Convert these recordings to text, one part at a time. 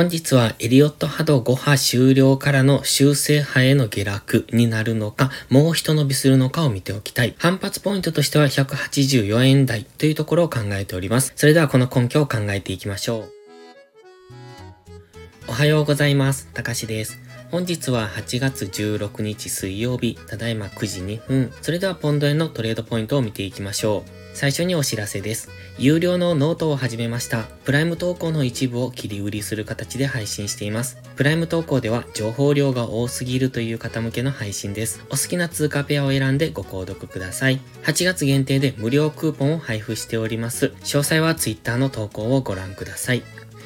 本日はエリオット波動5波終了からの修正波への下落になるのか、もう一伸びするのかを見ておきたい。反発ポイントとしては184円台というところを考えております。それではこの根拠を考えていきましょう。おはようございます。たかしです。本日は8月16日水曜日、ただいま9時2分。それではポンド円のトレードポイントを見ていきましょう。最初にお知らせです。有料のノートを始めました。プライム投稿の一部を切り売りする形で配信しています。プライム投稿では情報量が多すぎるという方向けの配信です。お好きな通貨ペアを選んでご購読ください。8月限定で無料クーポンを配布しております。詳細は Twitter の投稿をご覧ください。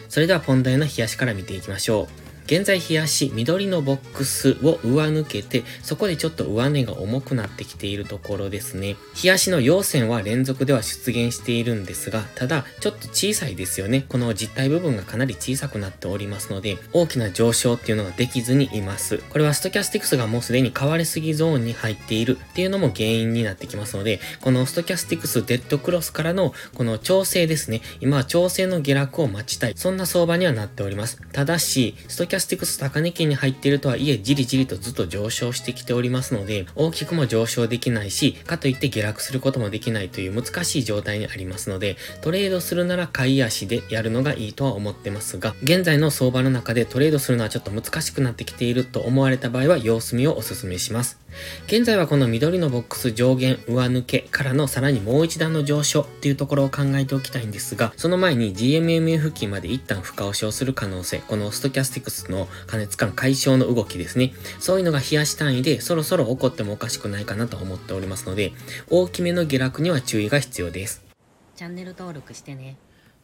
それではポンド円の日足から見ていきましょう。現在日足、緑のボックスを上抜けて、そこでちょっと上値が重くなってきているところですね。日足の陽線は連続では出現しているんですが、ただ、ちょっと小さいですよね。この実体部分がかなり小さくなっておりますので、大きな上昇っていうのができずにいます。これはストキャスティクスがもうすでに買われすぎゾーンに入っているっていうのも原因になってきますので、このストキャスティクスデッドクロスからのこの調整ですね。今は調整の下落を待ちたい。そんな相場にはなっております。ただし、ストキャスティクス高値圏に入っているとはいえ、じりじりとずっと上昇してきておりますので、大きくも上昇できないし、かといって下落することもできないという難しい状態にありますので、トレードするなら下位足でやるのがいいとは思ってますが、現在の相場の中でトレードするのはちょっと難しくなってきていると思われた場合は様子見をお勧めします。現在はこの緑のボックス上限上抜けからのさらにもう一段の上昇っていうところを考えておきたいんですが、その前に GMMA 付近まで一旦深押しをする可能性、このストキャスティクスの加熱感解消の動きですね。そういうのが冷やし単位でそろそろ起こってもおかしくないかなと思っておりますので、大きめの下落には注意が必要です。チャンネル登録してね。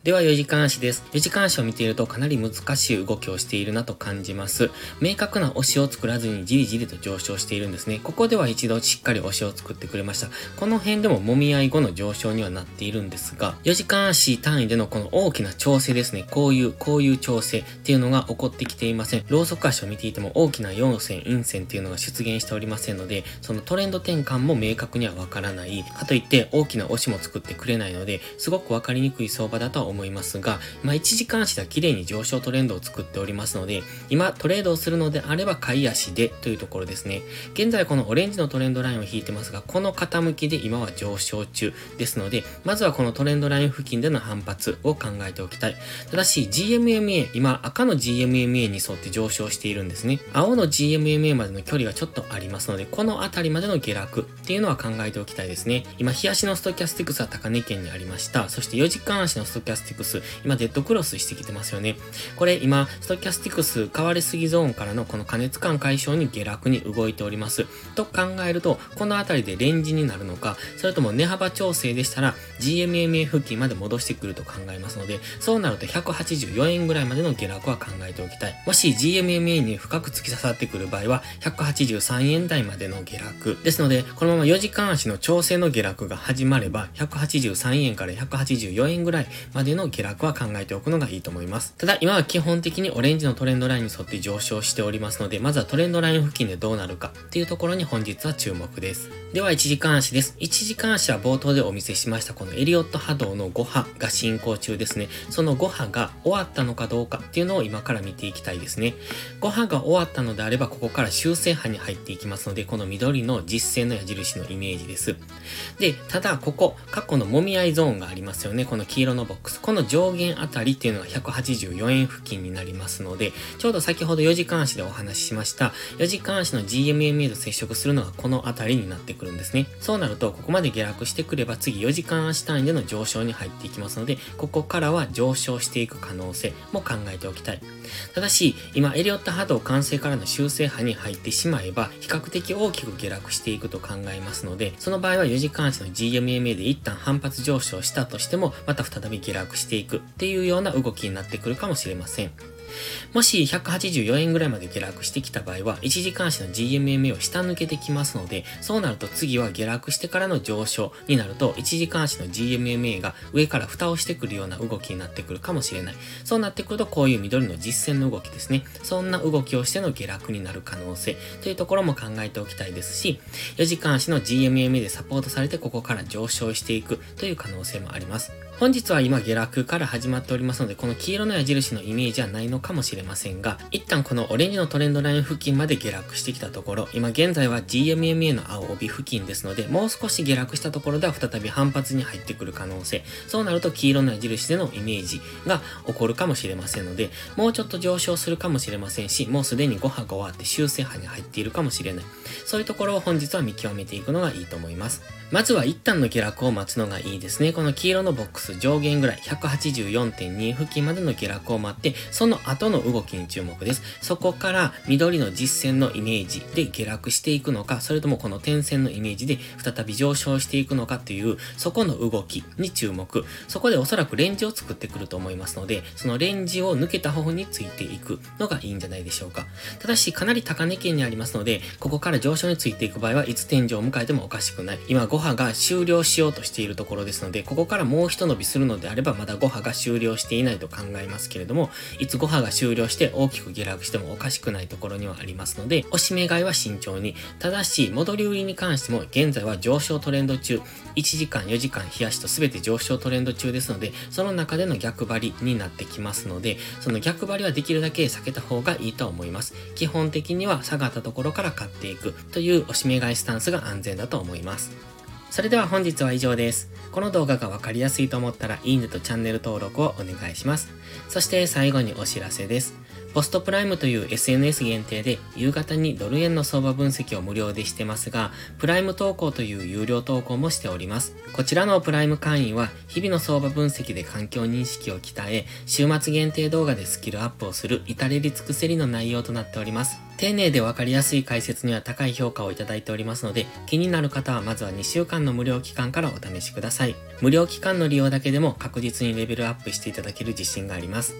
では4時間足です。4時間足を見ているとかなり難しい動きをしているなと感じます。明確な押しを作らずにじりじりと上昇しているんですね。ここでは一度しっかり押しを作ってくれました。この辺でも揉み合い後の上昇にはなっているんですが、4時間足単位でのこの大きな調整ですね。こういう、こういう調整っていうのが起こってきていません。ローソク足を見ていても大きな4線、陰線っていうのが出現しておりませんので、そのトレンド転換も明確にはわからない。かといって大きな押しも作ってくれないので、すごくわかりにくい相場だとは思いますが、まあ、1時間足では綺麗に上昇トレンドを作っておりますので、今トレードをするのであれば買い足でというところですね。現在このオレンジのトレンドラインを引いてますが、この傾きで今は上昇中ですので、まずはこのトレンドライン付近での反発を考えておきたい。ただし GMMA、今赤の GMMA に沿って上昇しているんですね。青の GMMA までの距離がちょっとありますので、この辺りまでの下落っていうのは考えておきたいですね。今、日足のストキャスティクスは高値圏にありました。そして4時間足のストキャスティクス、今デッドクロスしてきてますよね。これ今、ストキャスティクス変わりすぎゾーンからのこの加熱感解消に下落に動いております。と考えると、この辺りでレンジになるのか、それとも値幅調整でしたら GMMA 付近まで戻してくると考えますので、そうなると184円ぐらいまでの下落は考えておきたい。もし GMMA に深く突き刺さってくる場合は、183円台までの下落。ですので、このまま4時間足の調整の下落が始まれば、183円から184円ぐらいまででの下落は考えておくのがいいと思います。ただ、今は基本的にオレンジのトレンドラインに沿って上昇しておりますので、まずはトレンドライン付近でどうなるかっていうところに本日は注目です。では、1時間足です。1時間足は冒頭でお見せしました、このエリオット波動の5波が進行中ですね。その5波が終わったのかどうかっていうのを今から見ていきたいですね。5波が終わったのであれば、ここから修正波に入っていきますので、この緑の実践の矢印のイメージです。で、ただ、ここ、過去の揉み合いゾーンがありますよね。この黄色のボックス。この上限あたりっていうのが184円付近になりますので、ちょうど先ほど4時間足でお話ししました、4時間足の GMMA と接触するのがこのあたりになってくるんですね。そうなると、ここまで下落してくれば次4時間足単位での上昇に入っていきますので、ここからは上昇していく可能性も考えておきたい。ただし、今、エリオット波動完成からの修正波に入ってしまえば、比較的大きく下落していくと考えますので、その場合は4時間足の GMMA で一旦反発上昇したとしても、また再び下落していくっていうような動きになってくるかもしれません。もし184円ぐらいまで下落してきた場合は、1時間足の GMMA を下抜けてきますので、そうなると次は下落してからの上昇になると、1時間足の GMMA が上から蓋をしてくるような動きになってくるかもしれない。そうなってくると、こういう緑の実践の動きですね。そんな動きをしての下落になる可能性というところも考えておきたいですし、4時間足の GMMA でサポートされてここから上昇していくという可能性もあります。本日は今下落から始まっておりますので、この黄色の矢印のイメージはないのかもしれませんが、一旦このオレンジのトレンドライン付近まで下落してきたところ、今現在は GMMA の青帯付近ですので、もう少し下落したところでは再び反発に入ってくる可能性、そうなると黄色の矢印でのイメージが起こるかもしれませんので、もうちょっと上昇するかもしれませんし、もうすでに5波が終わって修正波に入っているかもしれない。そういうところを本日は見極めていくのがいいと思います。まずは一旦の下落を待つのがいいですね。この黄色のボックス上限ぐらい184.2付近までの下落を待って、その後の動きに注目です。そこから緑の実線のイメージで下落していくのか、それともこの点線のイメージで再び上昇していくのかという、そこの動きに注目。そこでおそらくレンジを作ってくると思いますので、そのレンジを抜けた方についていくのがいいんじゃないでしょうか。ただし、かなり高値圏にありますので、ここから上昇についていく場合はいつ天井を迎えてもおかしくない。今5波が終了しようとしているところですので、ここからもう一伸びするのであれば、まだ5波が終了していないと考えますけれども、いつ5波が終了して大きく下落してもおかしくないところにはありますので、押し目買いは慎重に。ただし、戻り売りに関しても、現在は上昇トレンド中、1時間、4時間、冷やしと全て上昇トレンド中ですので、その中での逆張りになってきますので、その逆張りはできるだけ避けた方がいいと思います。基本的には下がったところから買っていくという押し目買いスタンスが安全だと思います。それでは本日は以上です。この動画がわかりやすいと思ったら、いいねとチャンネル登録をお願いします。そして最後にお知らせです。ポストプライムという SNS 限定で夕方にドル円の相場分析を無料でしてますが、プライム投稿という有料投稿もしております。こちらのプライム会員は日々の相場分析で環境認識を鍛え、週末限定動画でスキルアップをする至れり尽くせりの内容となっております。丁寧でわかりやすい解説には高い評価をいただいておりますので、気になる方はまずは2週間の無料期間からお試しください。無料期間の利用だけでも確実にレベルアップしていただける自信があります。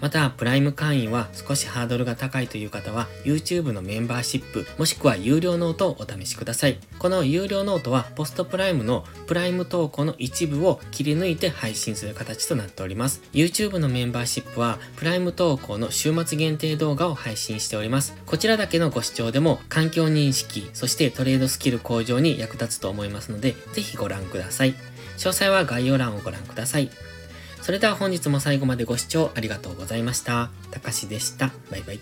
また、プライム会員は少しハードルが高いという方は、YouTube のメンバーシップ、もしくは有料ノートをお試しください。この有料ノートは、ポストプライムのプライム投稿の一部を切り抜いて配信する形となっております。YouTube のメンバーシップは、プライム投稿の週末限定動画を配信しております。こちらだけのご視聴でも、環境認識、そしてトレードスキル向上に役立つと思いますので、ぜひご覧ください。詳細は概要欄をご覧ください。それでは本日も最後までご視聴ありがとうございました。たかしでした。バイバイ。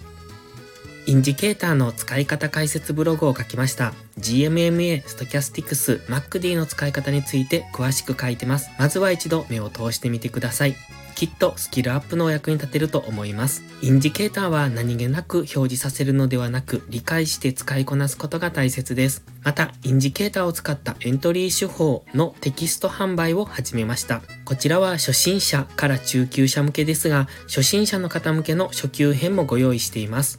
インジケーターの使い方解説ブログを書きました。GMMA、ストキャスティクス、 MACD の使い方について詳しく書いてます。まずは一度目を通してみてください。きっとスキルアップのお役に立てると思います。インジケーターは何気なく表示させるのではなく、理解して使いこなすことが大切です。また、インジケーターを使ったエントリー手法のテキスト販売を始めました。こちらは初心者から中級者向けですが、初心者の方向けの初級編もご用意しています。